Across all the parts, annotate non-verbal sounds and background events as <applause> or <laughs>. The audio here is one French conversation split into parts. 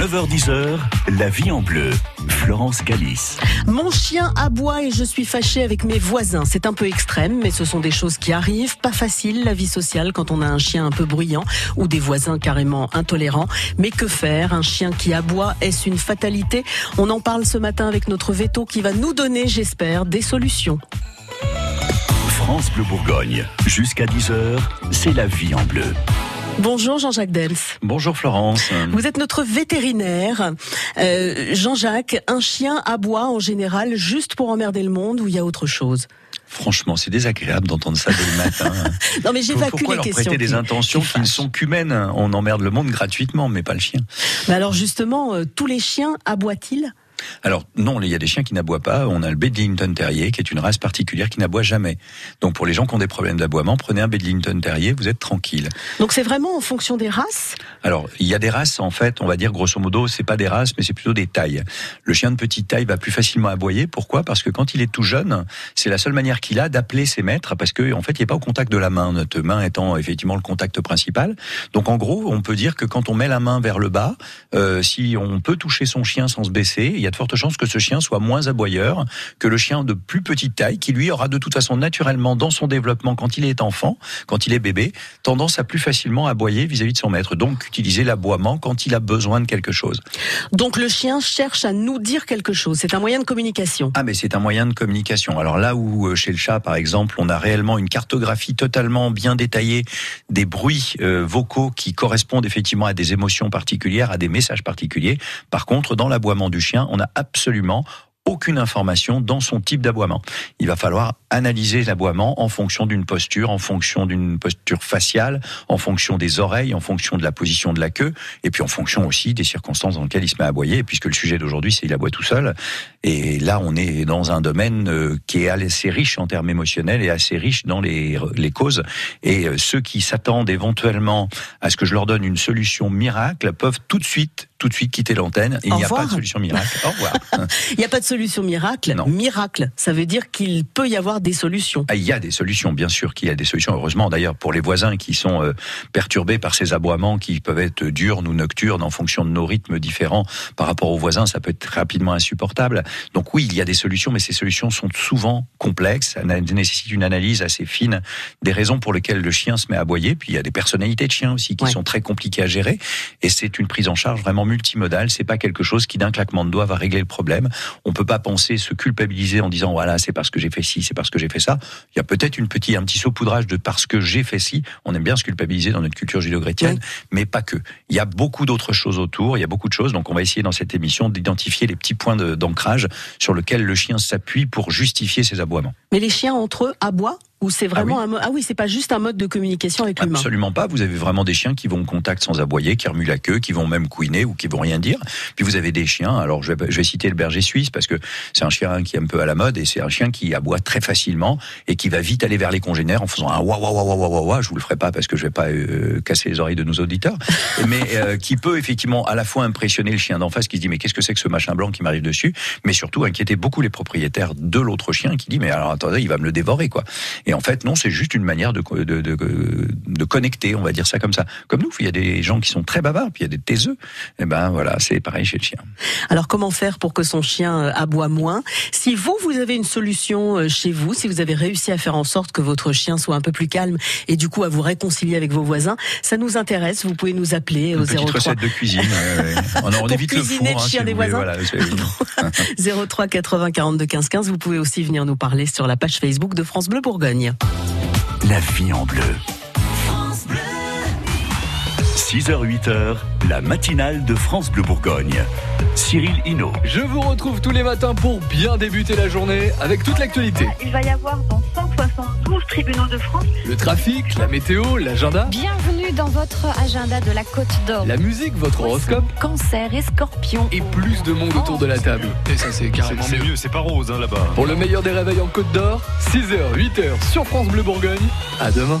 9h10h, la vie en bleu. Florence Galis. Mon chien aboie et je suis fâchée avec mes voisins. C'est un peu extrême, mais ce sont des choses qui arrivent. Pas facile la vie sociale quand on a un chien un peu bruyant ou des voisins carrément intolérants. Mais que faire? Un chien qui aboie, est-ce une fatalité? On en parle ce matin avec notre veto qui va nous donner, j'espère, des solutions. France Bleu Bourgogne. Jusqu'à 10h, c'est la vie en bleu. Bonjour Jean-Jacques Dels. Bonjour Florence. Vous êtes notre vétérinaire. Euh, Jean-Jacques, un chien aboie en général juste pour emmerder le monde ou il y a autre chose? Franchement, c'est désagréable d'entendre ça dès le matin. <laughs> non, mais j'évacue Pourquoi les leur questions. prêter des intentions qui qui ne sont qu'humaines? On emmerde le monde gratuitement, mais pas le chien. Mais alors justement, euh, tous les chiens aboient-ils? Alors non, il y a des chiens qui n'aboient pas. On a le Bedlington Terrier, qui est une race particulière qui n'aboie jamais. Donc pour les gens qui ont des problèmes d'aboiement, prenez un Bedlington Terrier, vous êtes tranquille. Donc c'est vraiment en fonction des races Alors, il y a des races, en fait, on va dire grosso modo, c'est pas des races, mais c'est plutôt des tailles. Le chien de petite taille va plus facilement aboyer. Pourquoi? Parce que quand il est tout jeune, c'est la seule manière qu'il a d'appeler ses maîtres, parce que en fait, il n'est pas au contact de la main, notre main étant effectivement le contact principal. Donc, en gros, on peut dire que quand on met la main vers le bas, euh, si on peut toucher son chien sans se baisser, il y a de fortes chances que ce chien soit moins aboyeur que le chien de plus petite taille, qui lui aura de toute façon naturellement dans son développement quand il est enfant, quand il est bébé, tendance à plus facilement aboyer vis-à-vis de son maître. Donc utiliser l'aboiement quand il a besoin de quelque chose. Donc le chien cherche à nous dire quelque chose. C'est un moyen de communication. Ah mais c'est un moyen de communication. Alors là où euh, chez le chat par exemple, on a réellement une cartographie totalement bien détaillée des bruits euh, vocaux qui correspondent effectivement à des émotions particulières, à des messages particuliers. Par contre, dans l'aboiement du chien, on n'a absolument aucune information dans son type d'aboiement. Il va falloir analyser l'aboiement en fonction d'une posture, en fonction d'une posture faciale, en fonction des oreilles, en fonction de la position de la queue, et puis en fonction aussi des circonstances dans lesquelles il se met à aboyer, puisque le sujet d'aujourd'hui, c'est il aboie tout seul. Et là, on est dans un domaine euh, qui est assez riche en termes émotionnels et assez riche dans les, les causes. Et euh, ceux qui s'attendent éventuellement à ce que je leur donne une solution miracle peuvent tout de suite, tout de suite quitter l'antenne. Il n'y a pas de solution miracle. Au revoir. <laughs> Il n'y a pas de solution miracle. Non. Miracle, ça veut dire qu'il peut y avoir des solutions. Ah, Il y a des solutions, bien sûr qu'il y a des solutions. Heureusement, d'ailleurs, pour les voisins qui sont euh, perturbés par ces aboiements qui peuvent être diurnes ou nocturnes en fonction de nos rythmes différents par rapport aux voisins, ça peut être rapidement insupportable. Donc oui, il y a des solutions, mais ces solutions sont souvent complexes, ça na- nécessite une analyse assez fine des raisons pour lesquelles le chien se met à aboyer. Puis il y a des personnalités de chiens aussi qui Ouais. sont très compliquées à gérer, et c'est une prise en charge vraiment multimodale. C'est pas quelque chose qui d'un claquement de doigts va régler le problème. On peut pas penser se culpabiliser en disant voilà c'est parce que j'ai fait ci, c'est parce que j'ai fait ça. Il y a peut-être une petite un petit saupoudrage de parce que j'ai fait ci. On aime bien se culpabiliser dans notre culture judéo-chrétienne, mais pas que. Il y a beaucoup d'autres choses autour. Il y a beaucoup de choses. Donc on va essayer dans cette émission d'identifier les petits points d'ancrage sur lesquels le chien s'appuie pour justifier ses aboiements. Mais les chiens entre eux aboient? Ou c'est vraiment oui. un Ah oui, c'est pas juste un mode de communication avec l'humain. Absolument pas. Vous avez vraiment des chiens qui vont au contact sans aboyer, qui remuent la queue, qui vont même couiner ou qui vont rien dire. Puis vous avez des chiens. Alors je vais, je vais citer le berger suisse parce que c'est un chien qui est un peu à la mode et c'est un chien qui aboie très facilement et qui va vite aller vers les congénères en faisant un wa wa wa wa wa wa wa. Je vous le ferai pas parce que je vais pas euh, casser les oreilles de nos auditeurs, <laughs> mais euh, qui peut effectivement à la fois impressionner le chien d'en face qui se dit mais qu'est-ce que c'est que ce machin blanc qui m'arrive dessus, mais surtout inquiéter beaucoup les propriétaires de l'autre chien qui dit mais alors attendez il va me le dévorer quoi. Et en fait non c'est juste une manière de, de, de, de connecter on va dire ça comme ça. Comme nous il y a des gens qui sont très bavards puis il y a des taiseux. Et ben voilà c'est pareil chez le chien. Alors comment faire pour que son chien euh, aboie moins? Si vous, vous avez une solution euh, chez vous, si vous avez réussi à faire en sorte que votre chien soit un peu plus calme et du coup à vous réconcilier avec vos voisins, ça nous intéresse. Vous pouvez nous appeler Une au petite 03 recette de cuisine. ouais, ouais. On, <laughs> évite le cuisiner four. le hein, chien si des voisins. voilà, c'est- 03 80 42 15 15. Vous pouvez aussi venir nous parler sur la page Facebook de France Bleu Bourgogne. La vie en bleu. 6h-8h, la matinale de France Bleu Bourgogne. Cyril Hinault. Je vous retrouve tous les matins pour bien débuter la journée avec toute l'actualité. Il va y avoir dans 172 tribunaux de France Le trafic, la météo, l'agenda, Bienvenue dans votre agenda de la Côte d'Or. la musique, votre horoscope Cancer et scorpion. et plus de monde autour de la table. Et ça c'est carrément C'est mieux. mieux, c'est pas rose hein, là-bas. Pour le meilleur des réveils en Côte d'Or, 6h, 8h sur France Bleu Bourgogne. À demain.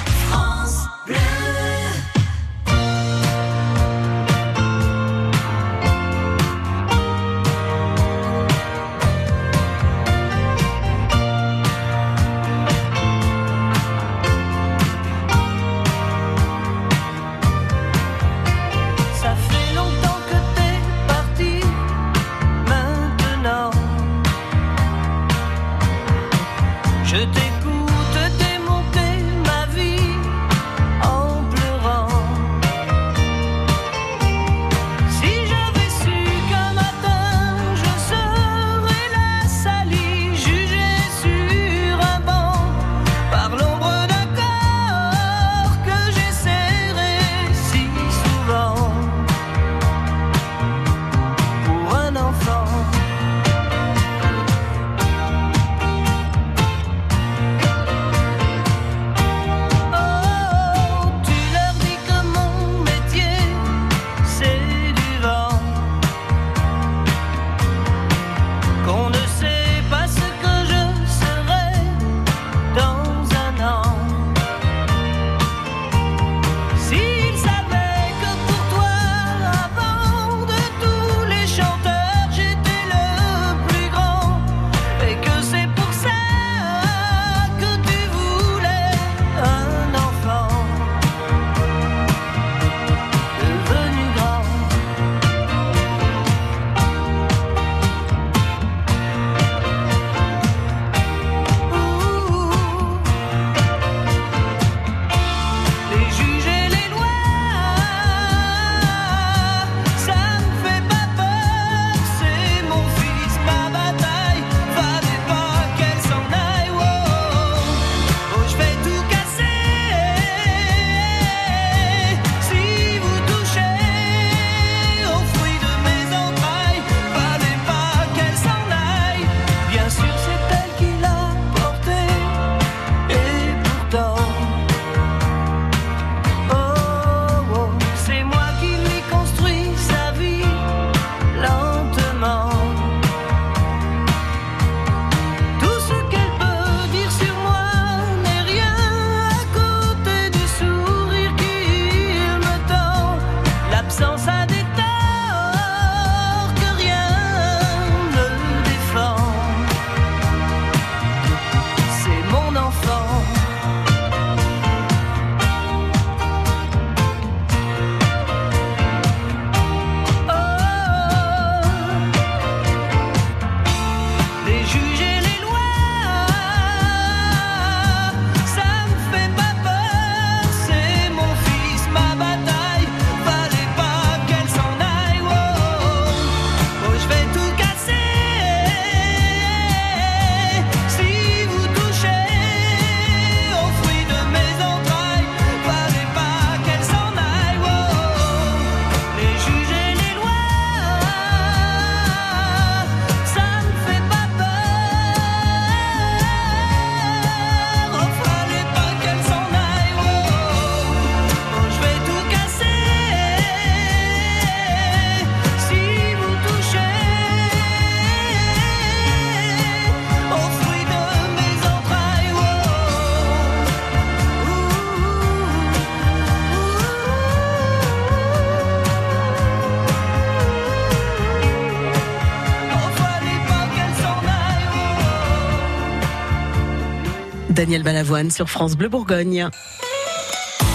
Daniel Balavoine sur France Bleu Bourgogne.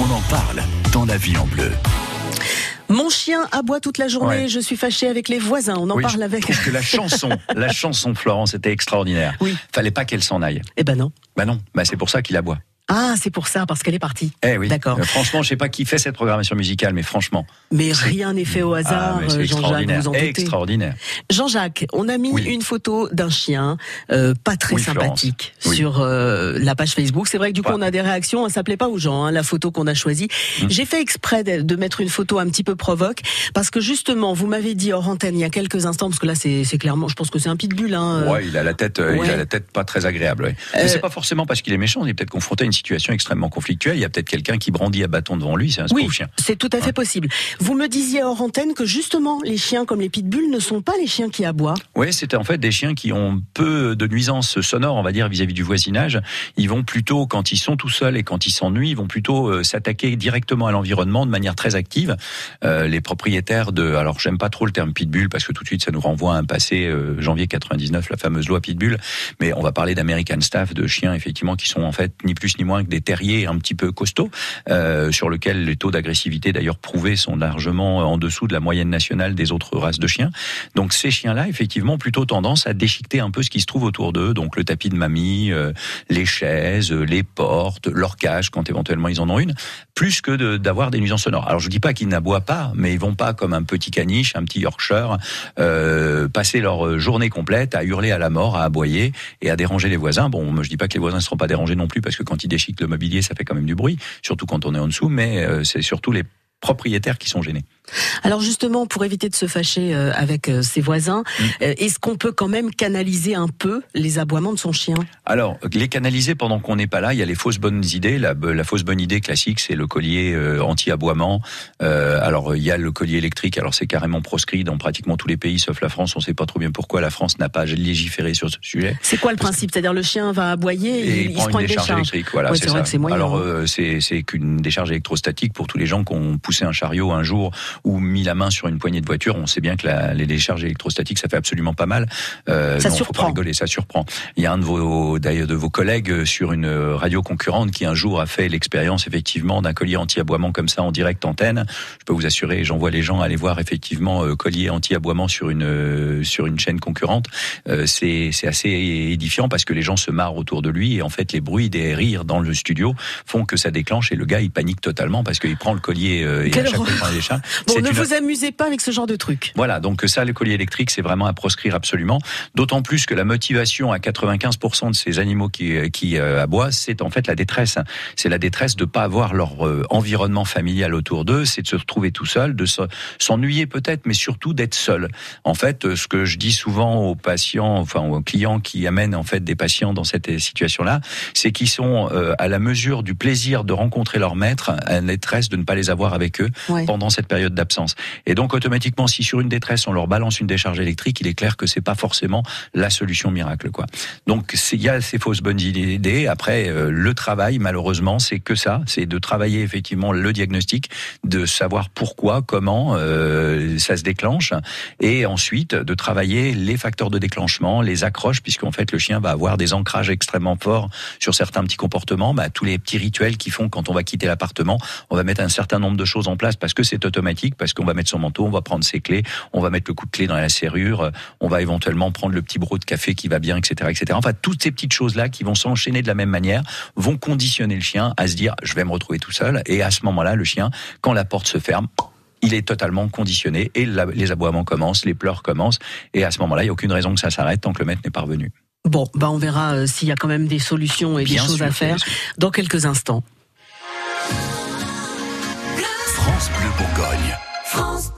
On en parle dans la vie en bleu. Mon chien aboie toute la journée, Ouais. je suis fâchée avec les voisins. On en Oui, parle je avec. trouve que la <laughs> chanson, la chanson Florence était extraordinaire. Oui. Fallait pas qu'elle s'en aille. Eh ben non. Bah non, bah c'est pour ça qu'il aboie. Ah, c'est pour ça, parce qu'elle est partie. Eh oui. D'accord. Euh, franchement, je sais pas qui fait cette programmation musicale, mais franchement, Mais rien n'est fait au ah, hasard, Jean-Jacques, extraordinaire, vous. Jean-Jacques, on a mis Oui. une photo d'un chien euh, pas très Oui, sympathique sur euh, la page Facebook. C'est vrai que du coup Ouais. on a des réactions, ça plaît pas aux gens, hein, la photo qu'on a choisie. Mm. J'ai fait exprès de, de mettre une photo un petit peu provoque parce que justement vous m'avez dit hors antenne il y a quelques instants parce que là c'est clairement, je pense que c'est un pitbull. Hein, Ouais, il a la tête, euh, il ouais. a la tête pas très agréable. ouais. Mais c'est pas forcément parce qu'il est méchant. Il est peut-être confronté à une situation extrêmement conflictuelle. Il y a peut-être quelqu'un qui brandit à bâton devant lui. C'est un Oui, chien. c'est tout à fait possible. Vous me disiez hors antenne que justement les chiens comme les pitbulls ne sont pas les chiens qui aboient. Oui, c'était en fait des chiens qui ont peu de nuisances sonores, on va dire, vis-à-vis du voisinage. Ils vont plutôt, quand ils sont tout seuls et quand ils s'ennuient, ils vont plutôt euh, s'attaquer directement à l'environnement de manière très active. Euh, les propriétaires de, alors j'aime pas trop le terme pitbull parce que tout de suite ça nous renvoie à un passé euh, janvier 99, la fameuse loi pitbull. Mais on va parler d'American Staff, de chiens effectivement qui sont en fait ni plus ni moins que des terriers un petit peu costauds, euh, sur lesquels les taux d'agressivité d'ailleurs prouvés sont largement en dessous de la moyenne nationale des autres races de chiens. Donc ces chiens-là, effectivement, ont plutôt tendance à déchiqueter un peu ce qui se trouve autour d'eux, donc le tapis de mamie, euh, les chaises, euh, les portes, leur cage quand éventuellement ils en ont une, plus que de- d'avoir des nuisances sonores. Alors je dis pas qu'ils n'aboient pas, mais ils vont pas comme un petit caniche, un petit Yorkshire, passer leur journée complète à hurler à la mort, à aboyer et à déranger les voisins. Bon, je dis pas que les voisins ne seront pas dérangés non plus parce que quand ils déchiquent le mobilier, ça fait quand même du bruit, surtout quand on est en dessous, mais euh, c'est surtout les propriétaires qui sont gênés. Alors justement, pour éviter de se fâcher euh, avec euh, ses voisins, Mm. euh, est-ce qu'on peut quand même canaliser un peu les aboiements de son chien? Alors, les canaliser pendant qu'on n'est pas là, il y a les fausses bonnes idées. La, la fausse bonne idée classique, c'est le collier anti-aboiement. Euh, alors, il y a le collier électrique. Alors, c'est carrément proscrit dans pratiquement tous les pays, sauf la France. On ne sait pas trop bien pourquoi la France n'a pas légiféré sur ce sujet. C'est quoi le principe? C'est-à-dire le chien va aboyer et, Et il, se prend une décharge. électrique. Voilà, Ouais, c'est c'est vrai ça. que c'est moyen, Alors, hein. euh, c'est qu'une décharge électrostatique pour tous les gens qui ont poussé un chariot un jour ou mis la main sur une poignée de voiture. On sait bien que la- les décharges électrostatiques, ça fait absolument pas mal. Euh, Ça non, faut surprend. pas rigoler, ça surprend. Il y a un de vos d'ailleurs de vos collègues euh, sur une radio concurrente qui un jour a fait l'expérience effectivement d'un collier anti-aboiement comme ça en direct antenne. Je peux vous assurer, j'envoie les gens aller voir effectivement euh, collier anti-aboiement sur une euh, sur une chaîne concurrente. Euh, c'est c'est assez édifiant parce que les gens se marrent autour de lui et en fait les bruits des rires dans le studio font que ça déclenche et le gars il panique totalement parce qu'il prend le collier euh, et à chaque fois il prend les. Bon, ne une- vous amusez pas avec ce genre de truc. voilà, donc ça, le collier électrique, c'est vraiment à proscrire absolument. D'autant plus que la motivation à 95% de ces animaux qui, qui euh, aboient, c'est en fait la détresse. C'est la détresse de pas avoir leur euh, environnement familial autour d'eux, c'est de se retrouver tout seul, de se- s'ennuyer peut-être, mais surtout d'être seul. En fait, euh, ce que je dis souvent aux patients, enfin aux clients qui amènent en fait des patients dans cette situation-là, c'est qu'ils sont euh, à la mesure du plaisir de rencontrer leur maître, à la détresse de ne pas les avoir avec eux Ouais. pendant cette période d'absence. Et donc automatiquement, si sur une détresse on leur balance une décharge électrique, il est clair que c'est pas forcément la solution miracle. Donc il y a ces fausses bonnes idées. Après, euh, le travail, malheureusement, c'est que ça, c'est de travailler effectivement le diagnostic, de savoir pourquoi, comment euh, ça se déclenche, et ensuite de travailler les facteurs de déclenchement, les accroches, puisqu'en fait le chien va avoir des ancrages extrêmement forts sur certains petits comportements, bah, tous les petits rituels qui font quand on va quitter l'appartement, on va mettre un certain nombre de choses en place parce que c'est automatique, parce qu'on va mettre son manteau, on va prendre ses clés, on va mettre le coup de clé dans la serrure, euh, on va éventuellement prendre le petit broc de café qui va bien, etc., etc. Enfin, toutes ces petites choses-là qui vont s'enchaîner de la même manière vont conditionner le chien à se dire je vais me retrouver tout seul. Et à ce moment-là, le chien, quand la porte se ferme, il est totalement conditionné et la- les aboiements commencent, les pleurs commencent. Et à ce moment-là, il n'y a aucune raison que ça s'arrête tant que le maître n'est pas revenu. Bon, bah on verra euh, s'il y a quand même des solutions et Bien des choses sûr, à faire dans quelques instants. France Bourgogne. Thinking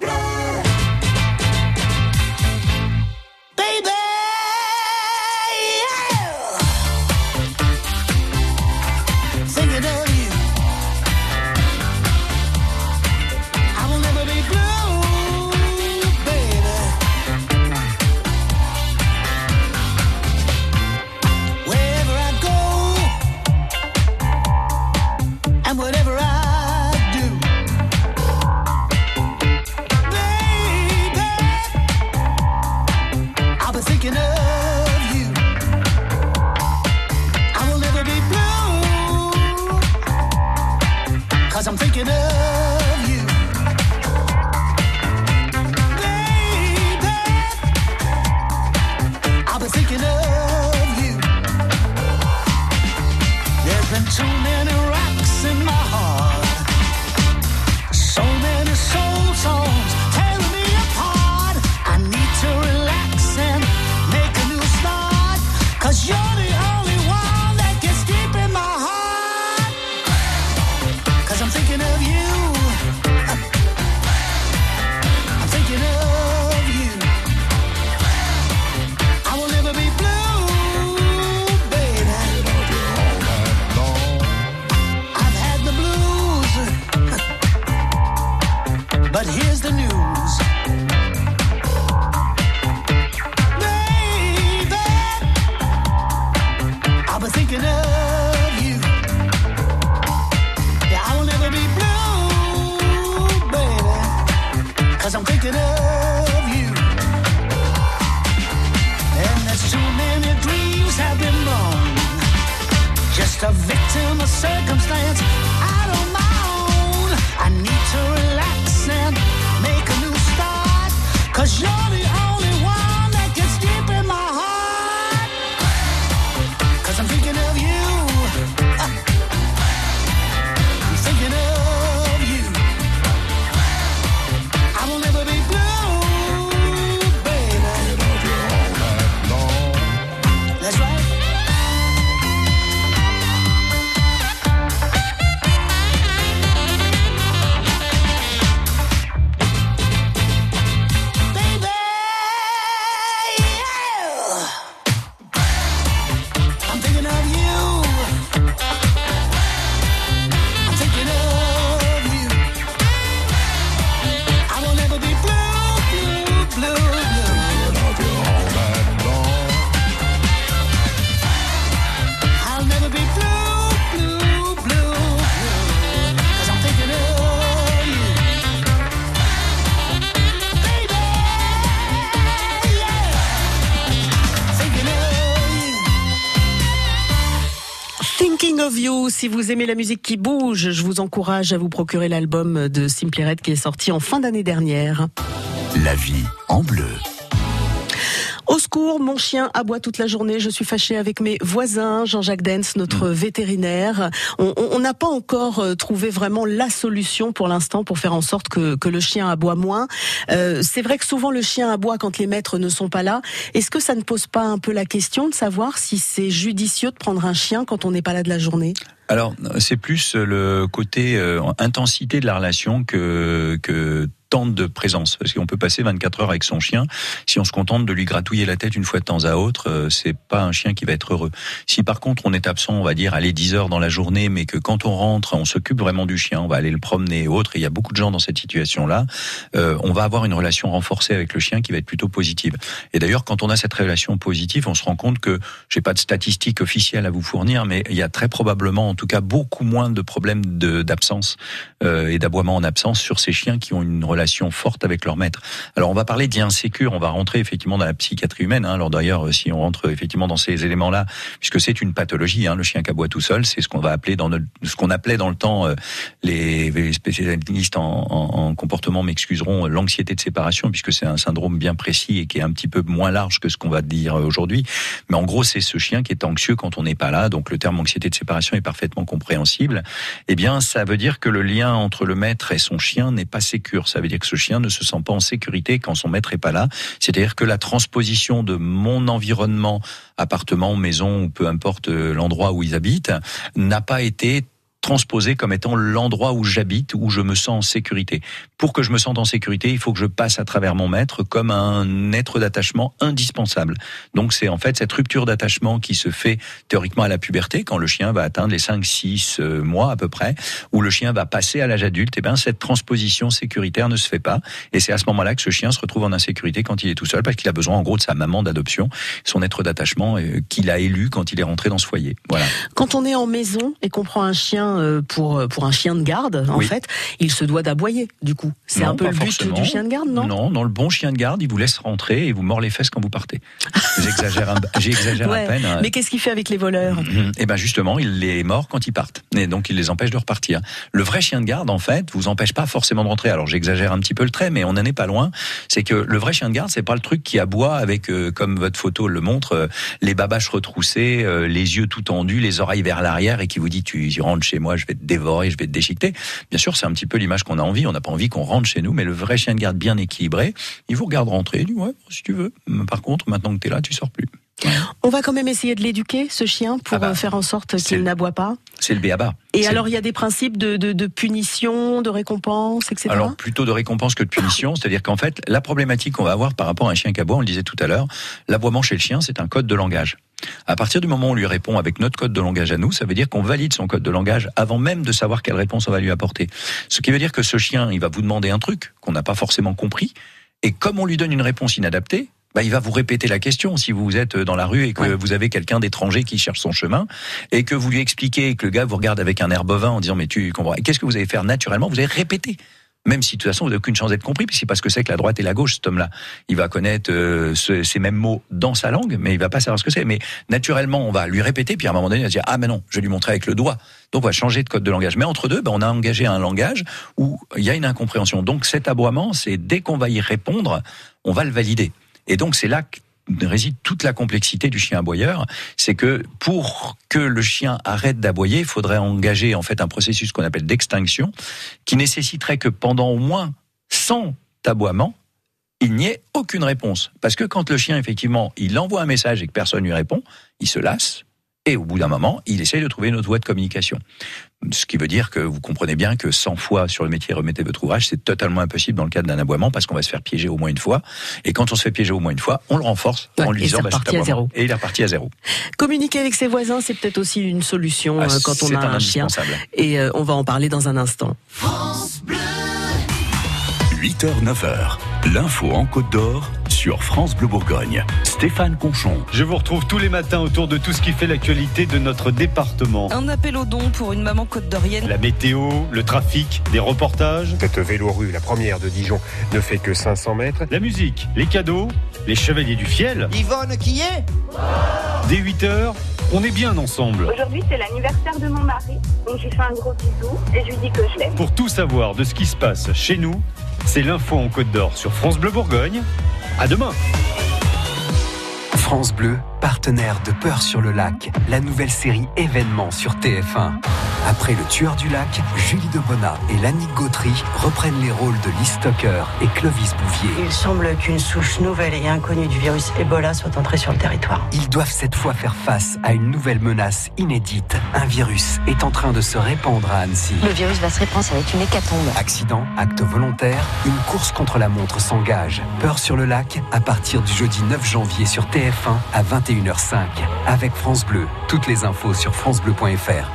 Thinking of You, si vous aimez la musique qui bouge, je vous encourage à vous procurer l'album de Simply Red qui est sorti en fin d'année dernière. La vie en bleu. Mon chien aboie toute la journée. Je suis fâchée avec mes voisins. Jean-Jacques Dens, notre vétérinaire. On n'a pas encore euh, trouvé vraiment la solution pour l'instant pour faire en sorte que, que le chien aboie moins. Euh, c'est vrai que souvent le chien aboie quand les maîtres ne sont pas là. Est-ce que ça ne pose pas un peu la question de savoir si c'est judicieux de prendre un chien quand on n'est pas là de la journée? Alors, c'est plus le côté euh, intensité de la relation que, que temps de présence. Parce qu'on peut passer 24 heures avec son chien. Si on se contente de lui gratouiller la tête une fois de temps à autre, euh, c'est pas un chien qui va être heureux. Si par contre on est absent, on va dire, aller 10 heures dans la journée, mais que quand on rentre, on s'occupe vraiment du chien, on va aller le promener et autres, et il y a beaucoup de gens dans cette situation-là, euh, on va avoir une relation renforcée avec le chien qui va être plutôt positive. Et d'ailleurs, quand on a cette relation positive, on se rend compte que, j'ai pas de statistiques officielles à vous fournir, mais il y a très probablement, en tout cas, beaucoup moins de problèmes de- d'absence euh, et d'aboiement en absence sur ces chiens qui ont une relation forte avec leur maître. Alors, on va parler d'insécure, on va rentrer effectivement dans la psychiatrie humaine. Hein. Alors d'ailleurs, si on rentre effectivement dans ces éléments-là, puisque c'est une pathologie, hein, le chien qui aboie tout seul, c'est ce qu'on va appeler dans notre, ce qu'on appelait dans le temps euh, les, spécialistes en, en- en comportement m'excuseront euh, l'anxiété de séparation, puisque c'est un syndrome bien précis et qui est un petit peu moins large que ce qu'on va dire euh, aujourd'hui. Mais en gros, c'est ce chien qui est anxieux quand on n'est pas là. Donc le terme anxiété de séparation est parfaitement compréhensible. Eh bien, ça veut dire que le lien entre le maître et son chien n'est pas sécure. Ça veut dire que ce chien ne se sent pas en sécurité quand son maître est pas là. C'est-à-dire que la transposition de mon environnement, appartement, maison ou peu importe euh, l'endroit où ils habitent, n'a pas été transposé comme étant l'endroit où j'habite, où je me sens en sécurité. Pour que je me sente en sécurité, il faut que je passe à travers mon maître comme un être d'attachement indispensable. Donc c'est en fait cette rupture d'attachement qui se fait théoriquement à la puberté, quand le chien va atteindre les 5-6 euh, mois à peu près, où le chien va passer à l'âge adulte, et bien cette transposition sécuritaire ne se fait pas. Et c'est à ce moment-là que ce chien se retrouve en insécurité quand il est tout seul, parce qu'il a besoin en gros de sa maman d'adoption, son être d'attachement euh, qu'il a élu quand il est rentré dans ce foyer. Voilà. Quand on est en maison et qu'on prend un chien euh, pour pour un chien de garde, en Oui. fait, il se doit d'aboyer. Du coup, c'est un peu le but forcément. du chien de garde, non? Non, non, le bon chien de garde, il vous laisse rentrer et vous mord les fesses quand vous partez. J'exagère, un- j'exagère Ouais. à peine. Mais qu'est-ce qu'il fait avec les voleurs? Et ben justement, il les mord quand ils partent, et donc il les empêche de repartir. Le vrai chien de garde, en fait, vous empêche pas forcément de rentrer. Alors j'exagère un petit peu le trait, mais on n'en est pas loin. C'est que le vrai chien de garde, c'est pas le truc qui aboie avec, euh, comme votre photo le montre, euh, les babaches retroussées, euh, les yeux tout tendus, les oreilles vers l'arrière, et qui vous dit tu rentres chez moi, je vais te dévorer, je vais te déchiqueter. Bien sûr, c'est un petit peu l'image qu'on a envie. On n'a pas envie qu'on rentre chez nous, mais le vrai chien de garde bien équilibré, il vous regarde rentrer, il dit ouais, si tu veux. Par contre, maintenant que t'es là, tu sors plus. On va quand même essayer de l'éduquer, ce chien, pour Ah bah, euh, faire en sorte qu'il n'aboie pas. C'est le béaba. Et alors, il y a des principes de, de, de punition, de récompense, etc. Alors plutôt de récompense que de punition, <laughs> c'est-à-dire qu'en fait la problématique qu'on va avoir par rapport à un chien qui aboie, on le disait tout à l'heure, l'aboiement chez le chien c'est un code de langage. À partir du moment où on lui répond avec notre code de langage à nous, ça veut dire qu'on valide son code de langage avant même de savoir quelle réponse on va lui apporter. Ce qui veut dire que ce chien, il va vous demander un truc qu'on n'a pas forcément compris, et comme on lui donne une réponse inadaptée, bah, il va vous répéter la question si vous êtes dans la rue et que Ouais. vous avez quelqu'un d'étranger qui cherche son chemin et que vous lui expliquez et que le gars vous regarde avec un air bovin en disant mais tu comprends qu'est-ce que vous allez faire naturellement? Vous allez répéter même si de toute façon vous n'avez aucune chance d'être compris, puis c'est parce que c'est que la droite et la gauche, cet homme-là. Il va connaître euh, ce- ces mêmes mots dans sa langue, mais il va pas savoir ce que c'est. Mais naturellement, on va lui répéter, puis à un moment donné, il va dire ah mais non, je vais lui montrer avec le doigt. Donc on va changer de code de langage. Mais entre deux, ben, on a engagé un langage où il y a une incompréhension. Donc cet aboiement, c'est dès qu'on va y répondre, on va le valider. Et donc c'est là que réside toute la complexité du chien aboyeur, c'est que pour que le chien arrête d'aboyer, il faudrait engager en fait un processus qu'on appelle d'extinction, qui nécessiterait que pendant au moins 100 aboiements, il n'y ait aucune réponse. Parce que quand le chien, effectivement, il envoie un message et que personne lui répond, il se lasse, et au bout d'un moment, il essaye de trouver une autre voie de communication. Ce qui veut dire que vous comprenez bien que 100 fois sur le métier remettez votre ouvrage, c'est totalement impossible dans le cadre d'un aboiement parce qu'on va se faire piéger au moins une fois. Et quand on se fait piéger au moins une fois, on le renforce Ouais, en lui et disant c'est bah, reparti à zéro. Et il est reparti à zéro. Communiquer avec ses voisins, c'est peut-être aussi une solution Ah, euh, quand on c'est a un, chien. indispensable. Et euh, on va en parler dans un instant. 8h, 9h. L'info en Côte d'Or sur France Bleu Bourgogne. Stéphane Conchon. Je vous retrouve tous les matins autour de tout ce qui fait l'actualité de notre département. Un appel aux dons pour une maman côte d'Orienne. La météo, le trafic, des reportages, Cette vélorue, la première de Dijon, ne fait que 500 mètres. la musique, les cadeaux, les chevaliers du fiel. Yvonne qui est? Dès 8 heures, on est bien ensemble. Aujourd'hui, c'est l'anniversaire de mon mari. Donc, je lui fais un gros bisou et je lui dis que je l'aime. Pour tout savoir de ce qui se passe chez nous, c'est l'info en Côte d'Or sur France Bleu Bourgogne. À demain. France Bleu, partenaire de Peur sur le lac, la nouvelle série événement sur TF1. Après Le Tueur du lac, Julie Debona et Lannick Gautry reprennent les rôles de Lee Stocker et Clovis Bouvier. Il semble qu'une souche nouvelle et inconnue du virus Ebola soit entrée sur le territoire. Ils doivent cette fois faire face à une nouvelle menace inédite. Un virus est en train de se répandre à Annecy. Le virus va se répandre, ça va être une hécatombe. Accident, acte volontaire, une course contre la montre s'engage. Peur sur le lac, à partir du jeudi 9 janvier sur TF1 à 21h05. Avec France Bleu. Toutes les infos sur francebleu.fr.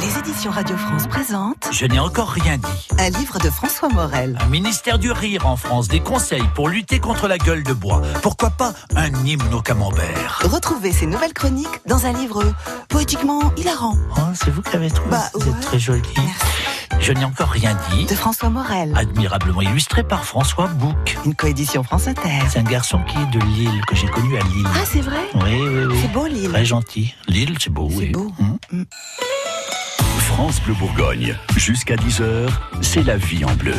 Les éditions Radio France présentent Je n'ai encore rien dit. un livre de François Morel. Un ministère du rire en France, des conseils pour lutter contre la gueule de bois. Pourquoi pas un hymne au camembert? Retrouvez ces nouvelles chroniques dans un livre poétiquement hilarant Oh, C'est vous qui avez trouvé Bah, Vous êtes très joli. Je n'ai encore rien dit. de François Morel. Admirablement illustré par François Bouc. Une coédition France Inter. C'est un garçon qui est de Lille, que j'ai connu à Lille. Ah, c'est vrai Oui, oui, oui. C'est beau, Lille. Très gentil. Lille, c'est beau, C'est oui. beau. Hum. France Bleu Bourgogne. Jusqu'à 10h, c'est la vie en bleu.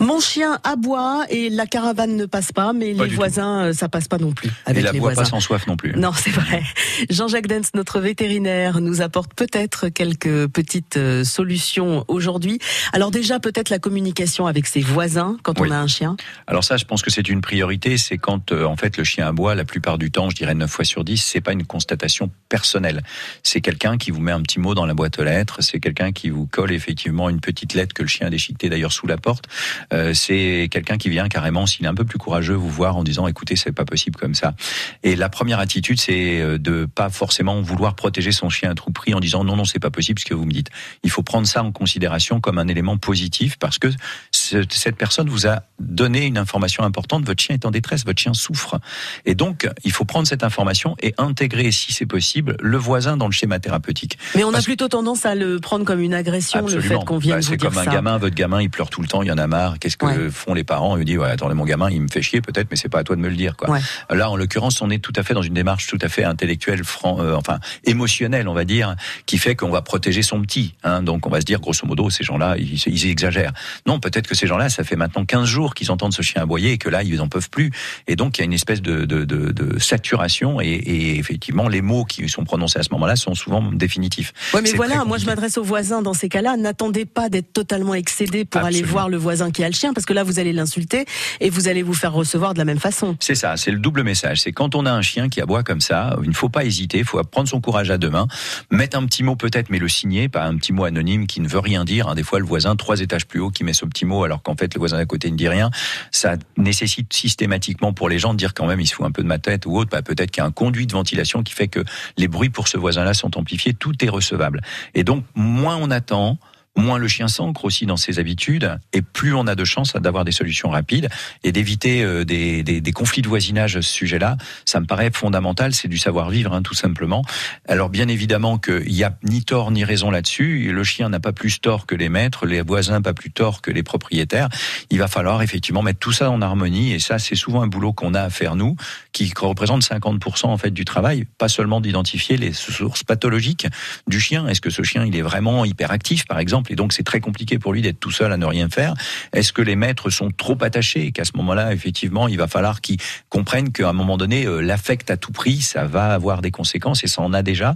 Mon chien aboie et la caravane ne passe pas, mais Pas les voisins, euh, ça passe pas non plus Et avec la les boit voisins. pas sans soif non plus. Non, c'est vrai. Jean-Jacques Dens, notre vétérinaire, nous apporte peut-être quelques petites euh, solutions aujourd'hui. Alors déjà, peut-être la communication avec ses voisins quand Oui. on a un chien. Alors ça, je pense que c'est une priorité. C'est quand euh, en fait le chien aboie, la plupart du temps, je dirais 9 fois sur 10, c'est pas une constatation personnelle. C'est quelqu'un qui vous met un petit mot dans la boîte aux lettres. C'est quelqu'un qui vous colle effectivement une petite lettre que le chien a déchiquetée d'ailleurs sous la porte. Euh, c'est quelqu'un qui vient carrément, s'il est un peu plus courageux, vous voir en disant écoutez, c'est pas possible comme ça. Et la première attitude, c'est euh, de pas forcément vouloir protéger son chien à tout prix en disant non, non, c'est pas possible ce que vous me dites. Il faut prendre ça en considération comme un élément positif parce que ce- cette personne vous a donné une information importante. Votre chien est en détresse, votre chien souffre. Et donc, il faut prendre cette information et intégrer, si c'est possible, le voisin dans le schéma thérapeutique. Mais on a Parce- plutôt tendance à le prendre comme une agression, le fait qu'on vienne Bah, vous c'est dire comme un ça. gamin, votre gamin, il pleure tout le temps, il y en a marre. Qu'est-ce que Ouais. font les parents? Ils disent ouais, attendez, mon gamin, il me fait chier peut-être, mais c'est pas à toi de me le dire, quoi. Ouais. Là, en l'occurrence, on est tout à fait dans une démarche tout à fait intellectuelle, franc, euh, enfin émotionnelle, on va dire, qui fait qu'on va protéger son petit. Hein. Donc, on va se dire, grosso modo, ces gens-là, ils, ils exagèrent. Non, peut-être que ces gens-là, ça fait maintenant 15 jours qu'ils entendent ce chien aboyer et que là, ils n'en peuvent plus. Et donc, il y a une espèce de, de, de, de saturation et, et effectivement, les mots qui sont prononcés à ce moment-là sont souvent définitifs. Ouais, mais voilà, moi je m'adresse aux voisins dans ces cas-là. N'attendez pas d'être totalement excédé pour aller voir le voisin qui a le chien, parce que là vous allez l'insulter et vous allez vous faire recevoir de la même façon. C'est ça, c'est le double message. C'est quand on a un chien qui aboie comme ça, il ne faut pas hésiter, il faut prendre son courage à deux mains, mettre un petit mot peut-être, mais le signer, pas un petit mot anonyme qui ne veut rien dire. hein. Des fois, le voisin trois étages plus haut qui met ce petit mot, alors qu'en fait le voisin d'à côté ne dit rien. Ça nécessite systématiquement pour les gens de dire quand même il se fout un peu de ma tête ou autre. Bah, peut-être qu'il y a un conduit de ventilation qui fait que les bruits pour ce voisin-là sont amplifiés. Tout est recevable. Et donc moins on attend moins le chien s'ancre aussi dans ses habitudes, et plus on a de chances d'avoir des solutions rapides et d'éviter euh, des, des, conflits de voisinage à ce sujet-là. Ça me paraît fondamental, c'est du savoir-vivre, hein, tout simplement. Alors bien évidemment qu'il n'y a ni tort ni raison là-dessus. Le chien n'a pas plus tort que les maîtres, les voisins pas plus tort que les propriétaires. Il va falloir effectivement mettre tout ça en harmonie, et ça c'est souvent un boulot qu'on a à faire nous, qui représente 50% en fait du travail, pas seulement d'identifier les sources pathologiques du chien. Est-ce que ce chien il est vraiment hyperactif par exemple, et donc c'est très compliqué pour lui d'être tout seul à ne rien faire. Est-ce que les maîtres sont trop attachés et qu'à ce moment-là effectivement il va falloir qu'ils comprennent qu'à un moment donné euh, l'affect à tout prix ça va avoir des conséquences et ça en a déjà?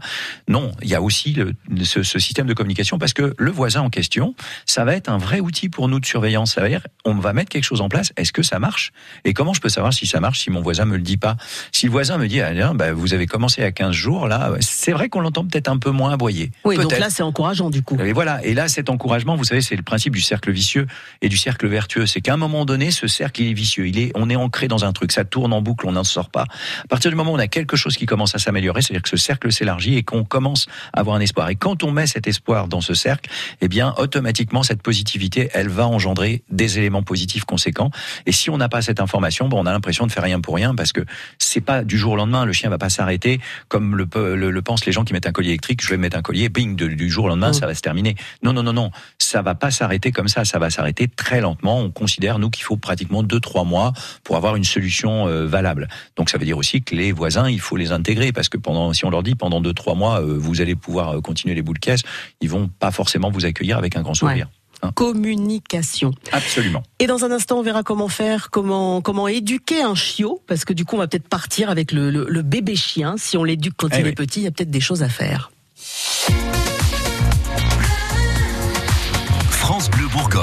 Non, il y a aussi le- ce, ce système de communication parce que le voisin en question, ça va être un vrai outil pour nous de surveillance. Ça veut dire on va mettre quelque chose en place. Est-ce que ça marche? Et comment je peux savoir si ça marche si mon voisin me le dit pas? Si le voisin me dit ah, bien, bah, vous avez commencé à 15 jours là, c'est vrai qu'on l'entend peut-être un peu moins aboyer. Oui, donc là c'est encourageant du coup. Et voilà. Et là, cet encouragement, vous savez, c'est le principe du cercle vicieux et du cercle vertueux. C'est qu'à un moment donné, ce cercle, il est vicieux. Il est, on est ancré dans un truc. Ça tourne en boucle, on n'en sort pas. À partir du moment où on a quelque chose qui commence à s'améliorer, c'est-à-dire que ce cercle s'élargit et qu'on commence à avoir un espoir. Et quand on met cet espoir dans ce cercle, eh bien, automatiquement, cette positivité, elle va engendrer des éléments positifs conséquents. Et si on n'a pas cette information, bon, on a l'impression de faire rien pour rien parce que c'est pas du jour au lendemain. Le chien va pas s'arrêter comme le, le, le pensent les gens qui mettent un collier électrique. Je vais mettre un collier, bing, de- du jour au lendemain, Mm. ça va se terminer. Non, non, non, non. Ça va pas s'arrêter comme ça. Ça va s'arrêter très lentement. On considère, nous, qu'il faut pratiquement deux, trois mois pour avoir une solution euh, valable. Donc, ça veut dire aussi que les voisins, il faut les intégrer parce que pendant, si on leur dit pendant deux, trois mois, euh, vous allez pouvoir euh, continuer les boules de caisse, ils vont pas forcément vous accueillir avec un grand sourire. Hein. Communication. Absolument. Et dans un instant, on verra comment faire, comment comment éduquer un chiot, parce que du coup, on va peut-être partir avec le, le- le bébé chien. Si on l'éduque quand Eh il oui. est petit, il y a peut-être des choses à faire.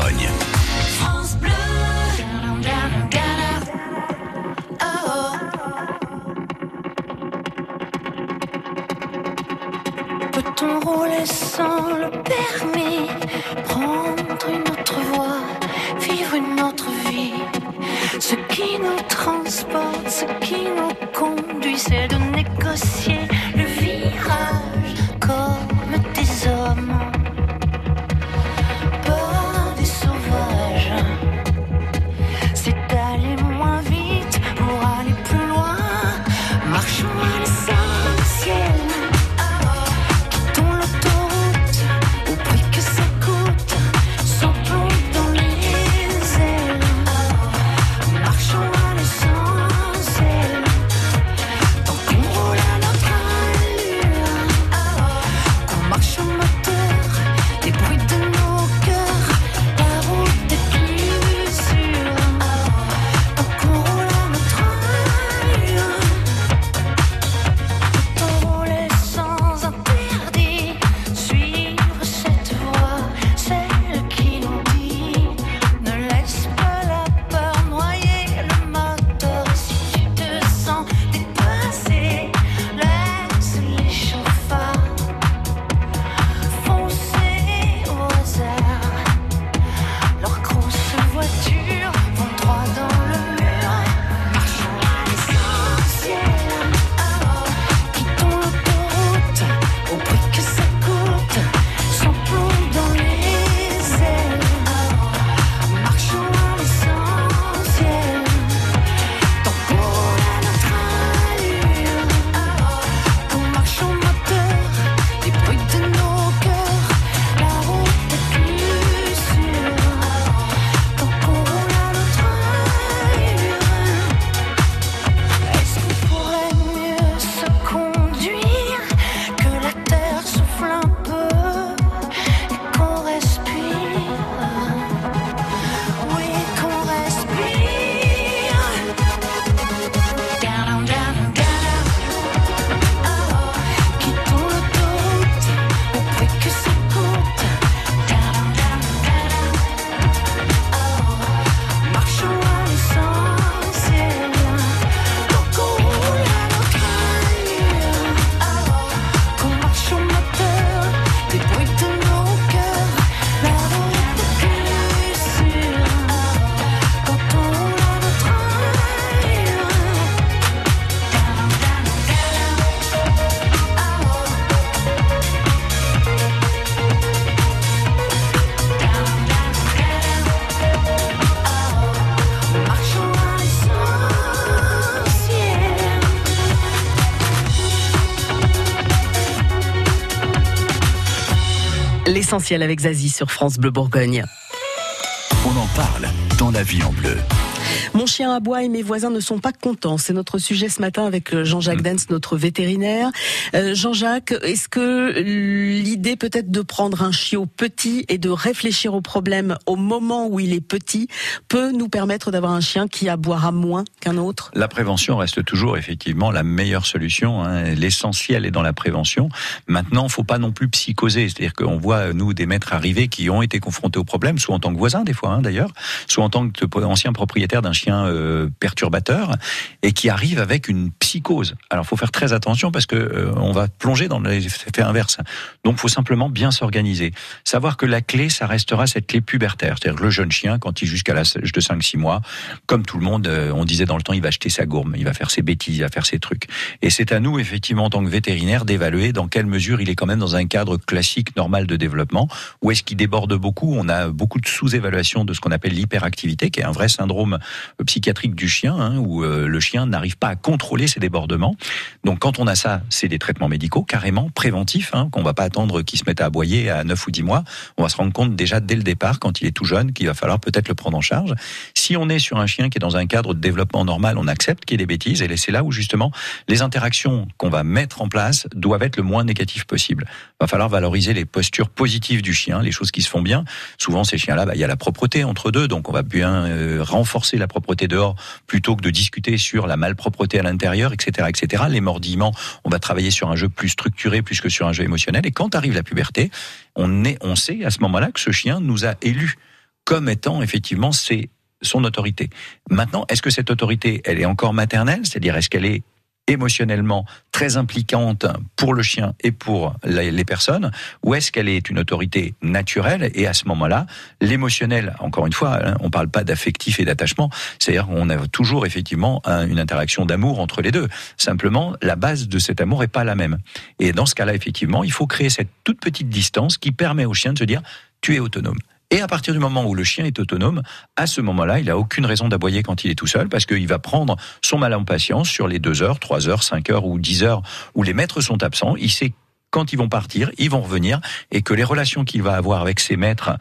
Bleu Avec Zazie sur France Bleu Bourgogne. On en parle dans la vie en bleu. Mon chien aboie et mes voisins ne sont pas contents. C'est notre sujet ce matin avec euh, Jean-Jacques Dens, notre vétérinaire. Euh, Jean-Jacques, est-ce que l'idée peut-être de prendre un chiot petit et de réfléchir au problème au moment où il est petit peut nous permettre d'avoir un chien qui aboiera moins qu'un autre? La prévention reste toujours effectivement la meilleure solution. Hein. L'essentiel est dans la prévention. Maintenant, faut pas non plus psychoser. C'est-à-dire qu'on voit nous des maîtres arriver qui ont été confrontés au problème, soit en tant que voisins des fois hein, d'ailleurs, soit en tant qu'ancien d'un chien euh, perturbateur et qui arrive avec une psychose. Alors, faut faire très attention parce que euh, on va plonger dans l'effet inverse. Donc, faut simplement bien s'organiser. Savoir que la clé, ça restera cette clé pubertaire, c'est-à-dire le jeune chien quand il jusqu'à l'âge de 5-6 mois, comme tout le monde, euh, on disait dans le temps, il va acheter sa gourme, il va faire ses bêtises, il va faire ses trucs. Et c'est à nous, effectivement, en tant que vétérinaire, d'évaluer dans quelle mesure il est quand même dans un cadre classique, normal de développement, ou est-ce qu'il déborde beaucoup. On a beaucoup de sous-évaluation de ce qu'on appelle l'hyperactivité, qui est un vrai syndrome psychiatrique du chien, hein, où euh, le chien n'arrive pas à contrôler ses débordements. Donc quand on a ça, c'est des traitements médicaux carrément préventifs, hein, qu'on va pas attendre qu'il se mette à aboyer à 9 ou 10 mois. On va se rendre compte déjà dès le départ, quand il est tout jeune, qu'il va falloir peut-être le prendre en charge. Si on est sur un chien qui est dans un cadre de développement normal, on accepte qu'il y ait des bêtises, et c'est là où justement les interactions qu'on va mettre en place doivent être le moins négatives possible. Il va falloir valoriser les postures positives du chien, les choses qui se font bien. Souvent ces chiens-là, bah, il y a la propreté entre deux, donc on va bien euh, renforcer la propreté dehors plutôt que de discuter sur la malpropreté à l'intérieur, etc., etc. Les mordillements, on va travailler sur un jeu plus structuré plus que sur un jeu émotionnel. Et quand arrive la puberté, on, est, on sait à ce moment-là que ce chien nous a élus comme étant effectivement c'est son autorité. Maintenant, est-ce que cette autorité, elle est encore maternelle, c'est-à-dire est-ce qu'elle est émotionnellement très impliquante pour le chien et pour les personnes, ou est-ce qu'elle est une autorité naturelle et à ce moment-là, l'émotionnel, encore une fois, hein, on parle pas d'affectif et d'attachement, c'est-à-dire on a toujours effectivement une interaction d'amour entre les deux. Simplement, la base de cet amour est pas la même. Et dans ce cas-là, effectivement, il faut créer cette toute petite distance qui permet au chien de se dire tu es autonome. Et à partir du moment où le chien est autonome, à ce moment-là, il n'a aucune raison d'aboyer quand il est tout seul, parce qu'il va prendre son mal en patience sur les deux heures, trois heures, cinq heures ou dix heures où les maîtres sont absents. Il sait quand ils vont partir, ils vont revenir, et que les relations qu'il va avoir avec ses maîtres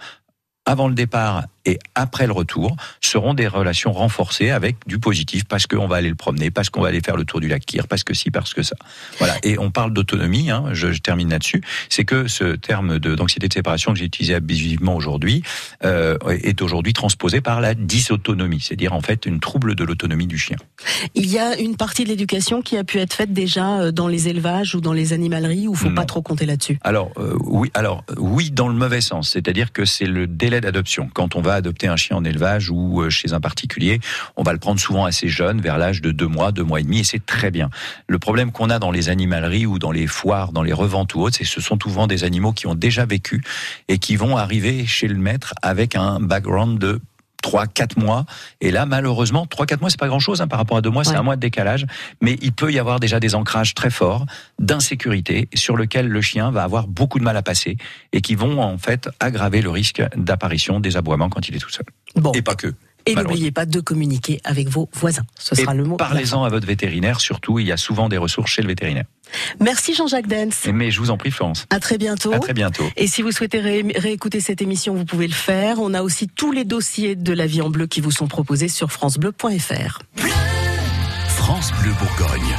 avant le départ et après le retour seront des relations renforcées avec du positif parce qu'on va aller le promener, parce qu'on va aller faire le tour du lac Kyr, parce que si, parce que ça. Voilà. Et on parle d'autonomie, hein, je, je, termine là-dessus, c'est que ce terme d'anxiété de, séparation que j'ai utilisé abusivement aujourd'hui euh, est aujourd'hui transposé par la dysautonomie, c'est-à-dire en fait une trouble de l'autonomie du chien. Il y a une partie de l'éducation qui a pu être faite déjà euh, dans les élevages ou dans les animaleries, ou faut pas trop compter là-dessus? Alors euh, oui, alors oui dans le mauvais sens, c'est-à-dire que c'est le délai d'adoption. Quand on va adopter un chien en élevage ou euh, chez un particulier, on va le prendre souvent assez jeune, vers l'âge de deux mois, deux mois et demi, et c'est très bien. Le problème qu'on a dans les animaleries ou dans les foires, dans les reventes ou autres, c'est que ce sont souvent des animaux qui ont déjà vécu et qui vont arriver chez le maître avec un background de 3 4 mois et là malheureusement 3 4 mois c'est pas grand-chose hein, par rapport à 2 mois, c'est un mois de décalage, mais il peut y avoir déjà des ancrages très forts d'insécurité sur lequel le chien va avoir beaucoup de mal à passer et qui vont en fait aggraver le risque d'apparition des aboiements quand il est tout seul. Bon. Et pas que. Et n'oubliez pas de communiquer avec vos voisins. Ce sera le mot. Parlez-en à votre vétérinaire, surtout. Il y a souvent des ressources chez le vétérinaire. Merci Jean-Jacques Dens. Mais je vous en prie, Florence. À très bientôt. À très bientôt. Et si vous souhaitez réécouter cette émission, vous pouvez le faire. On a aussi tous les dossiers de la vie en bleu qui vous sont proposés sur francebleu.fr. France Bleu Bourgogne.